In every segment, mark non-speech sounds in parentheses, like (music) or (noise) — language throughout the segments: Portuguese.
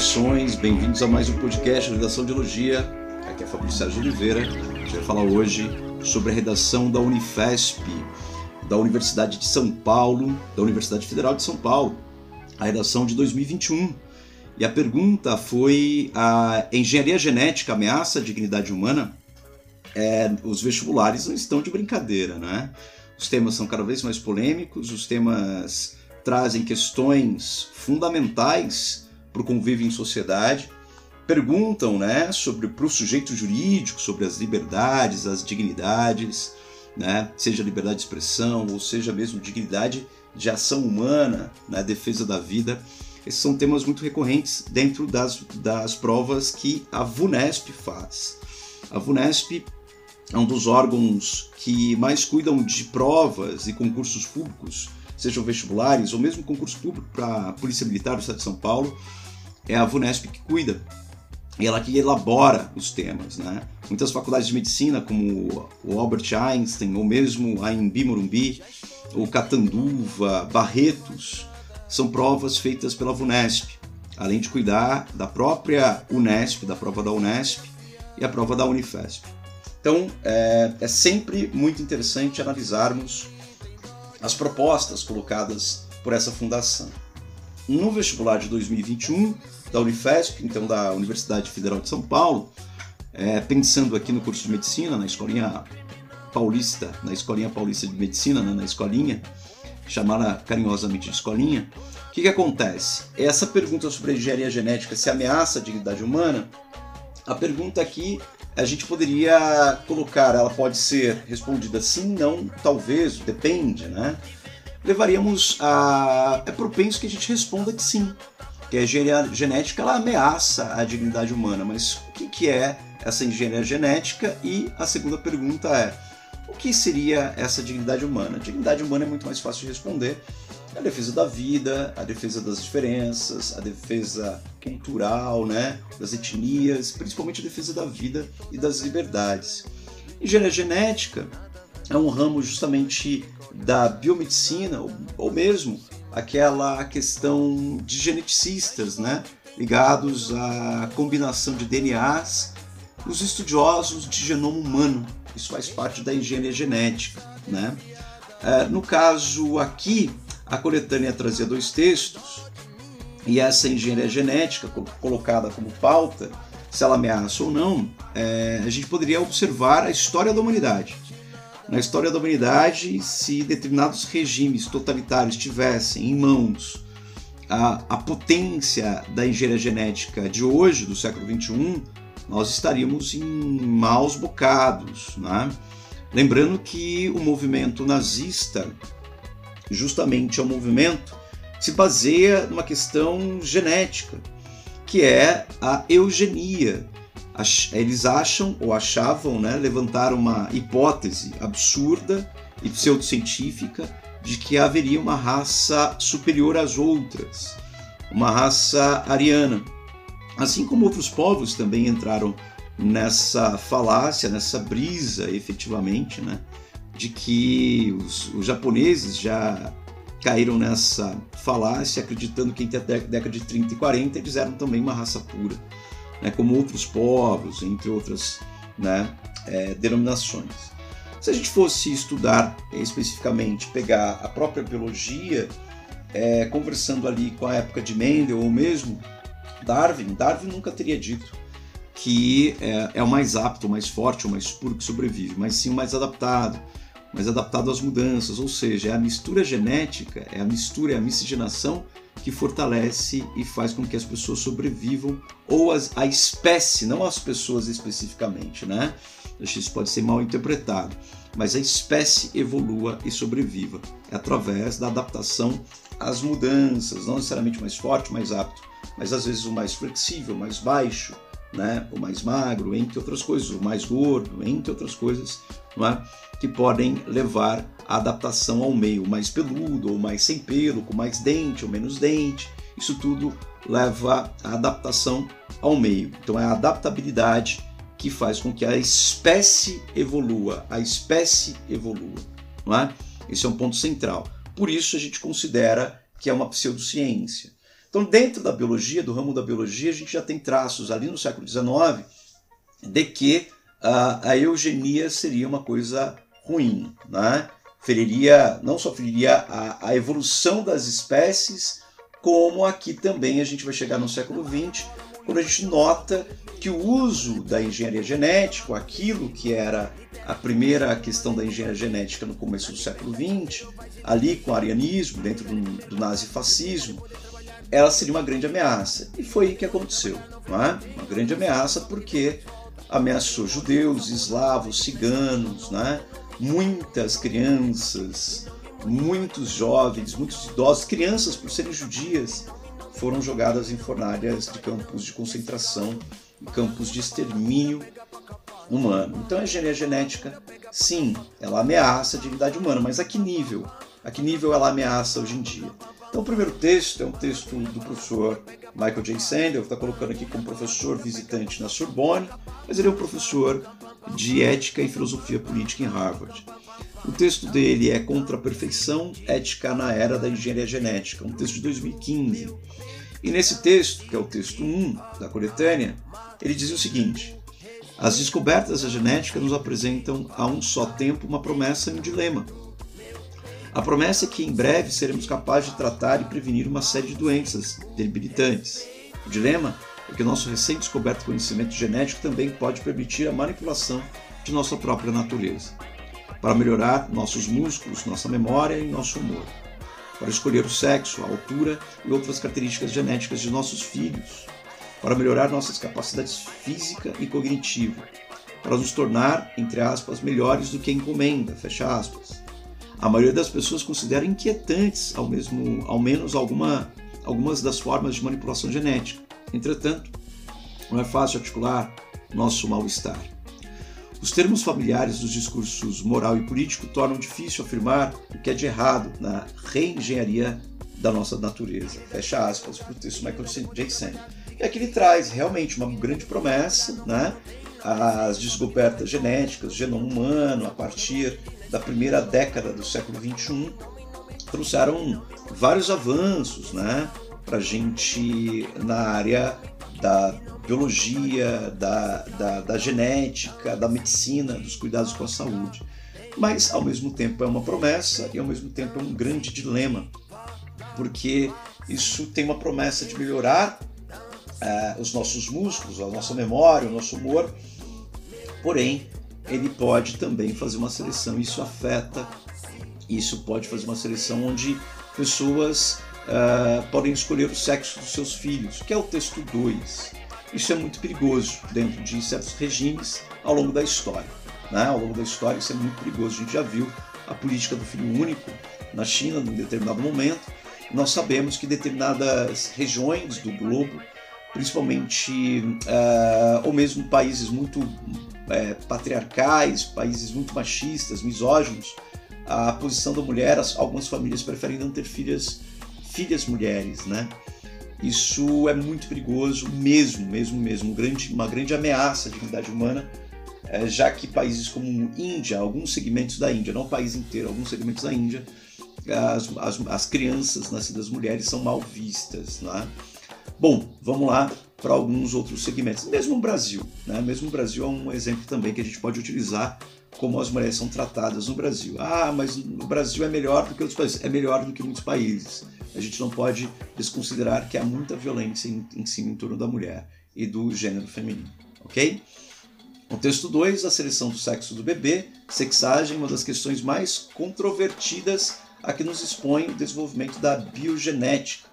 saudações, bem-vindos a mais um podcast Redação de Elogia. Aqui é Fabrício Sérgio Oliveira. A gente vai falar hoje sobre a redação da Unifesp, da Universidade de São Paulo, da Universidade Federal de São Paulo, a redação de 2021. E a pergunta foi: a engenharia genética ameaça a dignidade humana? É, os vestibulares não estão de brincadeira, né? Os temas são cada vez mais polêmicos, os temas trazem questões fundamentais para o convívio em sociedade, perguntam né, sobre para o sujeito jurídico, sobre as liberdades, as dignidades, né, seja liberdade de expressão ou seja mesmo dignidade de ação humana, né, defesa da vida. Esses são temas muito recorrentes dentro das, das provas que a VUNESP faz. A VUNESP é um dos órgãos que mais cuidam de provas e concursos públicos, sejam vestibulares ou mesmo concurso público para a Polícia Militar do Estado de São Paulo. É a VUNESP que cuida e ela que elabora os temas. Né? Muitas faculdades de medicina, como o Albert Einstein, ou mesmo a Embi Morumbi, ou Catanduva, Barretos, são provas feitas pela VUNESP, além de cuidar da própria Unesp, da prova da Unesp e a prova da Unifesp. Então é, é sempre muito interessante analisarmos as propostas colocadas por essa fundação. No vestibular de 2021 da Unifesp, então da Universidade Federal de São Paulo, é, pensando aqui no curso de medicina, na escolinha paulista, na escolinha paulista de medicina, né, na escolinha, chamada carinhosamente de escolinha, o que, que acontece? Essa pergunta sobre a engenharia genética se ameaça a dignidade humana, a pergunta aqui a gente poderia colocar, ela pode ser respondida sim, não, talvez, depende, né? Levaríamos a. É propenso que a gente responda que sim, que a engenharia genética ela ameaça a dignidade humana, mas o que, que é essa engenharia genética? E a segunda pergunta é: o que seria essa dignidade humana? A dignidade humana é muito mais fácil de responder. A defesa da vida, a defesa das diferenças, a defesa cultural, né, das etnias, principalmente a defesa da vida e das liberdades. Engenharia genética é um ramo justamente da biomedicina, ou mesmo aquela questão de geneticistas, né, ligados à combinação de DNAs, os estudiosos de genoma humano, isso faz parte da engenharia genética. Né? É, no caso aqui, a coletânea trazia dois textos, e essa engenharia genética, colocada como pauta, se ela ameaça ou não, é, a gente poderia observar a história da humanidade. Na história da humanidade, se determinados regimes totalitários tivessem em mãos a, a potência da engenharia genética de hoje, do século XXI, nós estaríamos em maus bocados. Né? Lembrando que o movimento nazista, justamente é um movimento se baseia numa questão genética, que é a eugenia. Eles acham ou achavam, né, levantaram uma hipótese absurda e pseudocientífica de que haveria uma raça superior às outras, uma raça ariana. Assim como outros povos também entraram nessa falácia, nessa brisa, efetivamente, né, de que os, os japoneses já caíram nessa falácia, acreditando que entre a década de 30 e 40 eles eram também uma raça pura, né, como outros povos, entre outras né, é, denominações. Se a gente fosse estudar especificamente, pegar a própria biologia, é, conversando ali com a época de Mendel ou mesmo Darwin, Darwin nunca teria dito que é, é o mais apto, o mais forte, o mais puro que sobrevive, mas sim o mais adaptado, mais adaptado às mudanças, ou seja, é a mistura genética, é a mistura, é a miscigenação que fortalece e faz com que as pessoas sobrevivam, ou as, a espécie, não as pessoas especificamente, né? Isso pode ser mal interpretado, mas a espécie evolua e sobreviva. É através da adaptação às mudanças, não necessariamente mais forte, mais apto, mas às vezes o mais flexível, mais baixo, né? o mais magro, entre outras coisas, o mais gordo, entre outras coisas, é? que podem levar à adaptação ao meio, mais peludo ou mais sem pelo, com mais dente ou menos dente. Isso tudo leva à adaptação ao meio. Então é a adaptabilidade que faz com que a espécie evolua, a espécie evolua, não é? Esse é um ponto central. Por isso a gente considera que é uma pseudociência. Então, dentro da biologia, do ramo da biologia, a gente já tem traços ali no século XIX de que a, a eugenia seria uma coisa ruim, né? Feriria, não só feriria a, a evolução das espécies, como aqui também a gente vai chegar no século XX, quando a gente nota que o uso da engenharia genética, aquilo que era a primeira questão da engenharia genética no começo do século XX, ali com o arianismo, dentro do, do nazifascismo, ela seria uma grande ameaça. E foi o que aconteceu. É? Uma grande ameaça porque ameaçou judeus, eslavos, ciganos, né? muitas crianças, muitos jovens, muitos idosos, crianças por serem judias, foram jogadas em fornalhas de campos de concentração, campos de extermínio humano. Então a engenharia genética, sim, ela ameaça a dignidade humana, mas a que nível? A que nível ela ameaça hoje em dia? Então o primeiro texto é um texto do professor Michael J. Sandel, está colocando aqui como professor visitante na Sorbonne, mas ele é um professor de ética e filosofia política em Harvard. O texto dele é Contra a Perfeição, Ética na Era da Engenharia Genética, um texto de 2015. E nesse texto, que é o texto 1 da coletânea, ele diz o seguinte: As descobertas da genética nos apresentam a um só tempo uma promessa e um dilema. A promessa é que em breve seremos capazes de tratar e prevenir uma série de doenças debilitantes. O dilema que o nosso recém-descoberto conhecimento genético também pode permitir a manipulação de nossa própria natureza para melhorar nossos músculos, nossa memória e nosso humor, para escolher o sexo, a altura e outras características genéticas de nossos filhos, para melhorar nossas capacidades física e cognitiva, para nos tornar, entre aspas, melhores do que a encomenda, fecha aspas. A maioria das pessoas considera inquietantes, ao, mesmo, ao menos alguma, algumas das formas de manipulação genética. Entretanto, não é fácil articular nosso mal-estar. Os termos familiares dos discursos moral e político tornam difícil afirmar o que é de errado na reengenharia da nossa natureza. Fecha aspas para o texto Michael J. Sandel. E aqui ele traz realmente uma grande promessa, né? As descobertas genéticas, o genoma humano, a partir da primeira década do século XXI, trouxeram vários avanços, né? Para gente na área da biologia, da, da, da genética, da medicina, dos cuidados com a saúde. Mas, ao mesmo tempo, é uma promessa e, ao mesmo tempo, é um grande dilema, porque isso tem uma promessa de melhorar uh, os nossos músculos, a nossa memória, o nosso humor, porém, ele pode também fazer uma seleção, isso afeta, isso pode fazer uma seleção onde pessoas uh, podem escolher o sexo dos seus filhos, que é o texto 2. Isso é muito perigoso dentro de certos regimes ao longo da história. Né? Ao longo da história isso é muito perigoso. A gente já viu a política do filho único na China em determinado momento. Nós sabemos que determinadas regiões do globo, principalmente uh, ou mesmo países muito uh, patriarcais, países muito machistas, misóginos, a posição da mulher, algumas famílias preferem não ter filhas, filhas mulheres, né? Isso é muito perigoso, mesmo, mesmo, mesmo, grande, uma grande ameaça à dignidade humana, é, já que países como Índia, alguns segmentos da Índia, não o país inteiro, alguns segmentos da Índia, as, as, as crianças nascidas mulheres são mal vistas. Né? Bom, vamos lá para alguns outros segmentos. Mesmo o Brasil, né? mesmo o Brasil é um exemplo também que a gente pode utilizar como as mulheres são tratadas no Brasil. Ah, mas o Brasil é melhor do que outros países. É melhor do que muitos países a gente não pode desconsiderar que há muita violência em, em cima em torno da mulher e do gênero feminino, ok? O texto 2, a seleção do sexo do bebê, sexagem, uma das questões mais controvertidas a que nos expõe o desenvolvimento da biogenética.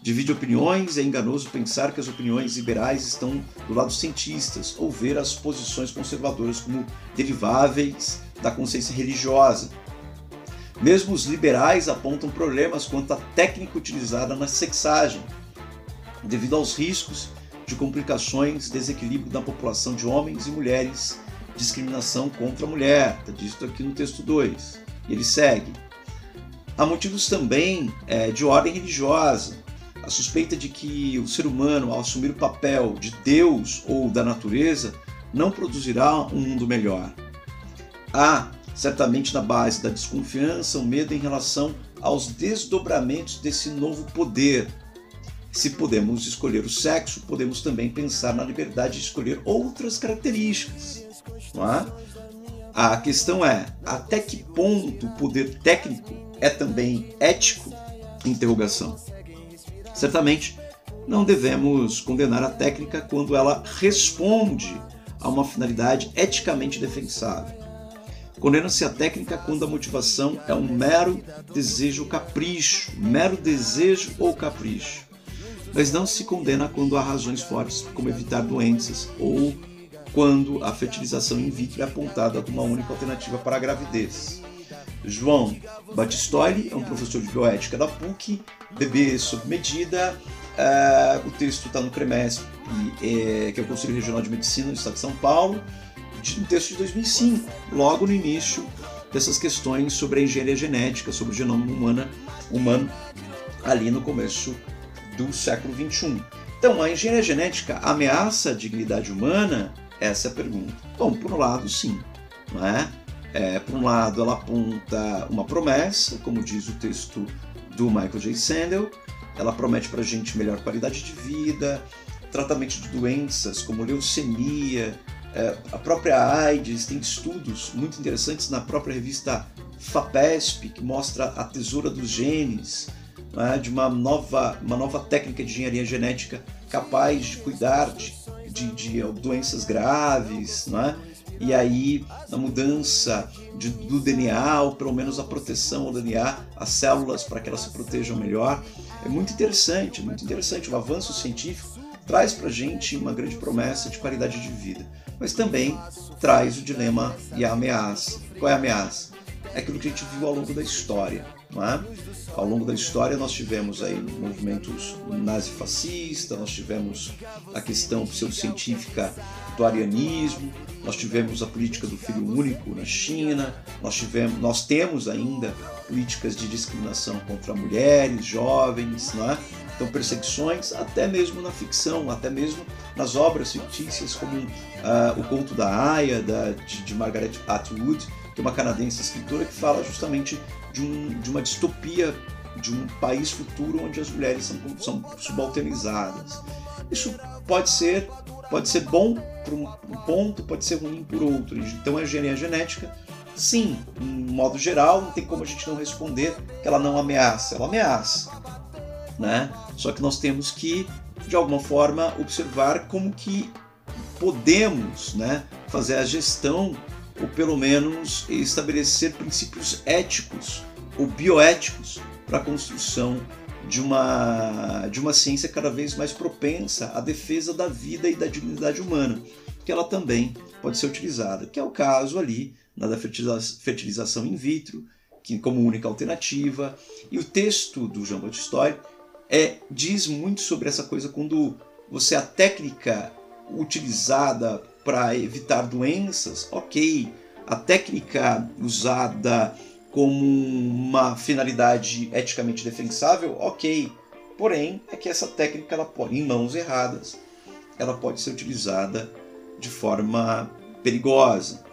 Divide opiniões, é enganoso pensar que as opiniões liberais estão do lado dos cientistas ou ver as posições conservadoras como deriváveis da consciência religiosa, mesmo os liberais apontam problemas quanto à técnica utilizada na sexagem, devido aos riscos de complicações, desequilíbrio da população de homens e mulheres, discriminação contra a mulher, está dito aqui no texto 2. Ele segue. Há motivos também é, de ordem religiosa. A suspeita de que o ser humano, ao assumir o papel de Deus ou da natureza, não produzirá um mundo melhor. Há certamente na base da desconfiança, o medo em relação aos desdobramentos desse novo poder. se podemos escolher o sexo, podemos também pensar na liberdade de escolher outras características. Não é? A questão é até que ponto o poder técnico é também ético? Interrogação. Certamente não devemos condenar a técnica quando ela responde a uma finalidade eticamente defensável. Condena-se a técnica quando a motivação é um mero desejo ou capricho, mero desejo ou capricho. Mas não se condena quando há razões fortes, como evitar doenças ou quando a fertilização in vitro é apontada como uma única alternativa para a gravidez. João Batistoli é um professor de bioética da PUC, bebê sob medida. Uh, o texto está no CREMESP, é, que é o Conselho Regional de Medicina do Estado de São Paulo um texto de 2005, logo no início dessas questões sobre a engenharia genética, sobre o genoma humana, humano, ali no começo do século 21. Então, a engenharia genética ameaça a dignidade humana? Essa é a pergunta. Bom, por um lado, sim. Não é? É, por um lado, ela aponta uma promessa, como diz o texto do Michael J. Sandel, ela promete para a gente melhor qualidade de vida, tratamento de doenças como leucemia, é, a própria AIDS tem estudos muito interessantes na própria revista FAPESP, que mostra a tesoura dos genes, é, de uma nova, uma nova técnica de engenharia genética capaz de cuidar de, de, de doenças graves, é? e aí na mudança de, do DNA, ou pelo menos a proteção ao DNA, as células para que elas se protejam melhor. É muito interessante, muito interessante. O avanço científico traz para a gente uma grande promessa de qualidade de vida mas também traz o dilema e a ameaça. Qual é a ameaça? É aquilo que a gente viu ao longo da história. Não é? Ao longo da história nós tivemos aí movimentos nazifascista, nós tivemos a questão pseudocientífica do arianismo, nós tivemos a política do filho único na China, nós, tivemos, nós temos ainda políticas de discriminação contra mulheres, jovens, não é? Então, perseguições, até mesmo na ficção, até mesmo nas obras fictícias, como uh, O Conto da Aya, da, de, de, Margaret Atwood, que é uma canadense escritora que fala justamente de, um, de uma distopia de um país futuro onde as mulheres são, são subalternizadas. Isso pode ser, pode ser bom por um ponto, pode ser ruim por outro. Então, a engenharia genética sim, em modo geral, não tem como a gente não responder que ela não ameaça. Ela ameaça né? Só que nós temos que, de alguma forma, observar como que podemos, né, fazer a gestão ou pelo menos estabelecer princípios éticos ou bioéticos para a construção de uma, de uma ciência cada vez mais propensa à defesa da vida e da dignidade humana, que ela também pode ser utilizada, que é o caso ali na da fertilização in vitro, que como única alternativa, e o texto do Jean Baptiste é, diz muito sobre essa coisa quando você a técnica utilizada para evitar doenças, ok. A técnica usada como uma finalidade eticamente defensável, ok. Porém, é que essa técnica, ela pode, em mãos erradas, ela pode ser utilizada de forma perigosa,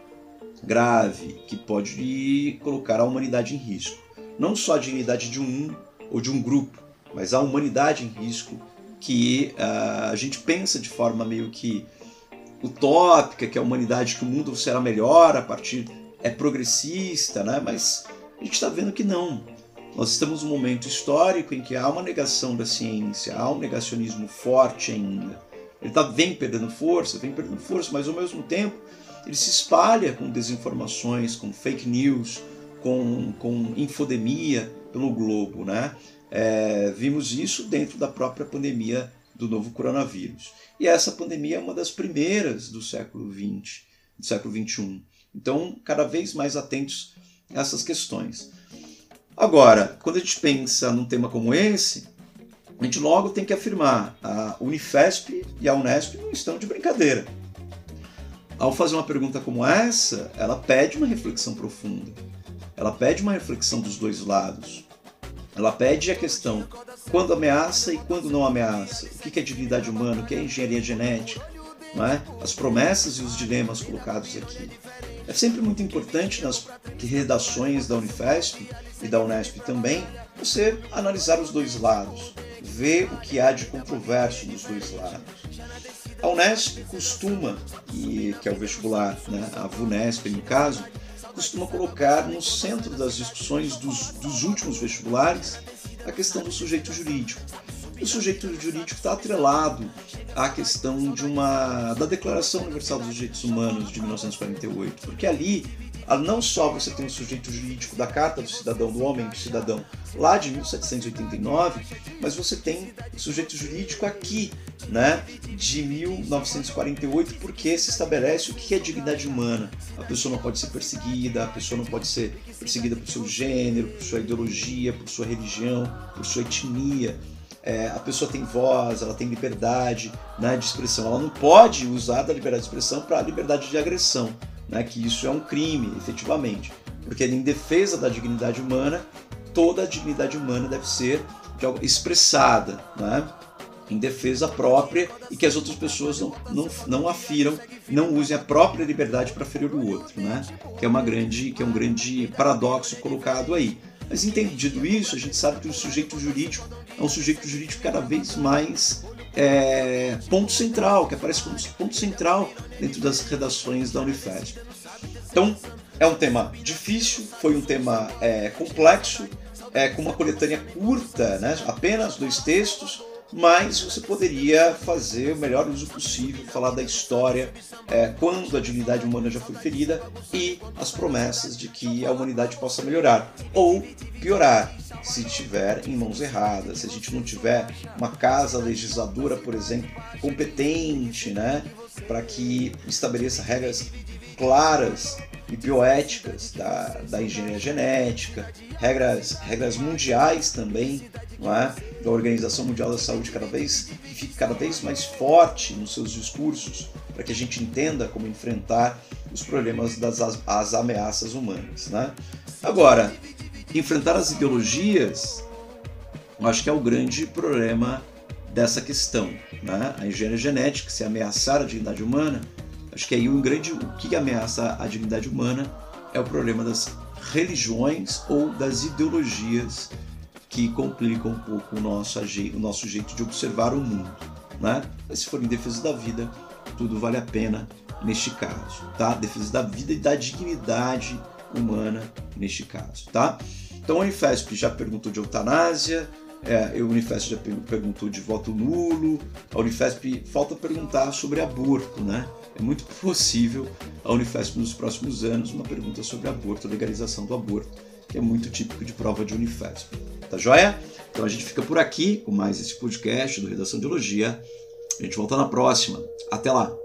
grave, que pode colocar a humanidade em risco. Não só a dignidade de um ou de um grupo, mas a humanidade em risco, que uh, a gente pensa de forma meio que utópica, que a humanidade, que o mundo será melhor a partir é progressista, né? Mas a gente está vendo que não. Nós estamos num momento histórico em que há uma negação da ciência, há um negacionismo forte ainda. Ele tá, vem perdendo força, vem perdendo força, mas ao mesmo tempo ele se espalha com desinformações, com fake news, com, com infodemia pelo globo, né? É, vimos isso dentro da própria pandemia do novo coronavírus. E essa pandemia é uma das primeiras do século XX, do século XXI. Então, cada vez mais atentos a essas questões. Agora, quando a gente pensa num tema como esse, a gente logo tem que afirmar a Unifesp e a Unesp não estão de brincadeira. Ao fazer uma pergunta como essa, ela pede uma reflexão profunda. Ela pede uma reflexão dos dois lados. Ela pede a questão quando ameaça e quando não ameaça. O que é dignidade humana, o que é engenharia genética, é? as promessas e os dilemas colocados aqui. É sempre muito importante nas redações da Unifesp e da Unesp também você analisar os dois lados, ver o que há de controverso dos dois lados. A Unesp costuma, e que é o vestibular, né, a VUNESP no caso, costuma colocar no centro das discussões dos, dos últimos vestibulares a questão do sujeito jurídico. O sujeito jurídico está atrelado à questão de uma da Declaração Universal dos Direitos Humanos de 1948, porque ali não só você tem o sujeito jurídico da Carta do Cidadão, do Homem do Cidadão, lá de 1789, mas você tem o sujeito jurídico aqui, né, de 1948, porque se estabelece o que é dignidade humana. A pessoa não pode ser perseguida, a pessoa não pode ser perseguida por seu gênero, por sua ideologia, por sua religião, por sua etnia. É, a pessoa tem voz, ela tem liberdade né, de expressão. Ela não pode usar da liberdade de expressão para a liberdade de agressão né, que isso é um crime, efetivamente. Porque em defesa da dignidade humana, toda a dignidade humana deve ser expressada né, em defesa própria e que as outras pessoas não, não, não afiram, não usem a própria liberdade para ferir o outro, né? que, é uma grande, que é um grande paradoxo colocado aí. Mas entendido isso, a gente sabe que o sujeito jurídico é um sujeito jurídico cada vez mais é, ponto central, que aparece como ponto central dentro das redações da Unifesp. Então, é um tema difícil, foi um tema é, complexo, é, com uma coletânea curta, né, apenas dois textos, mas você poderia fazer o melhor uso possível, falar da história, é, quando a dignidade humana já foi ferida e as promessas de que a humanidade possa melhorar ou piorar se estiver em mãos erradas, se a gente não tiver uma casa legisladora, por exemplo, competente, né, para que estabeleça regras claras e bioéticas da, da engenharia genética, regras, regras mundiais também, não é? da Organização Mundial da Saúde cada vez que fique cada vez mais forte nos seus discursos para que a gente entenda como enfrentar os problemas das as ameaças humanas, né? Agora, enfrentar as ideologias, eu acho que é o grande problema dessa questão, né? A engenharia genética, se ameaçar a dignidade humana, Acho que aí um grande o que ameaça a dignidade humana é o problema das religiões ou das ideologias que complicam um pouco o nosso, o nosso jeito de observar o mundo. Né? Mas se for em defesa da vida, tudo vale a pena neste caso, tá? Defesa da vida e da dignidade humana neste caso, tá? Então a Unifesp já perguntou de eutanásia, é, a Unifesp já perguntou de voto nulo, a Unifesp falta perguntar sobre aborto, né? É muito (laughs) possível a Unifesp nos próximos anos uma pergunta sobre aborto, legalização do aborto, que é muito típico de prova de Unifesp. Tá joia? Então a gente fica por aqui com mais esse podcast do Redação de Biologia. A gente volta na próxima. Até lá!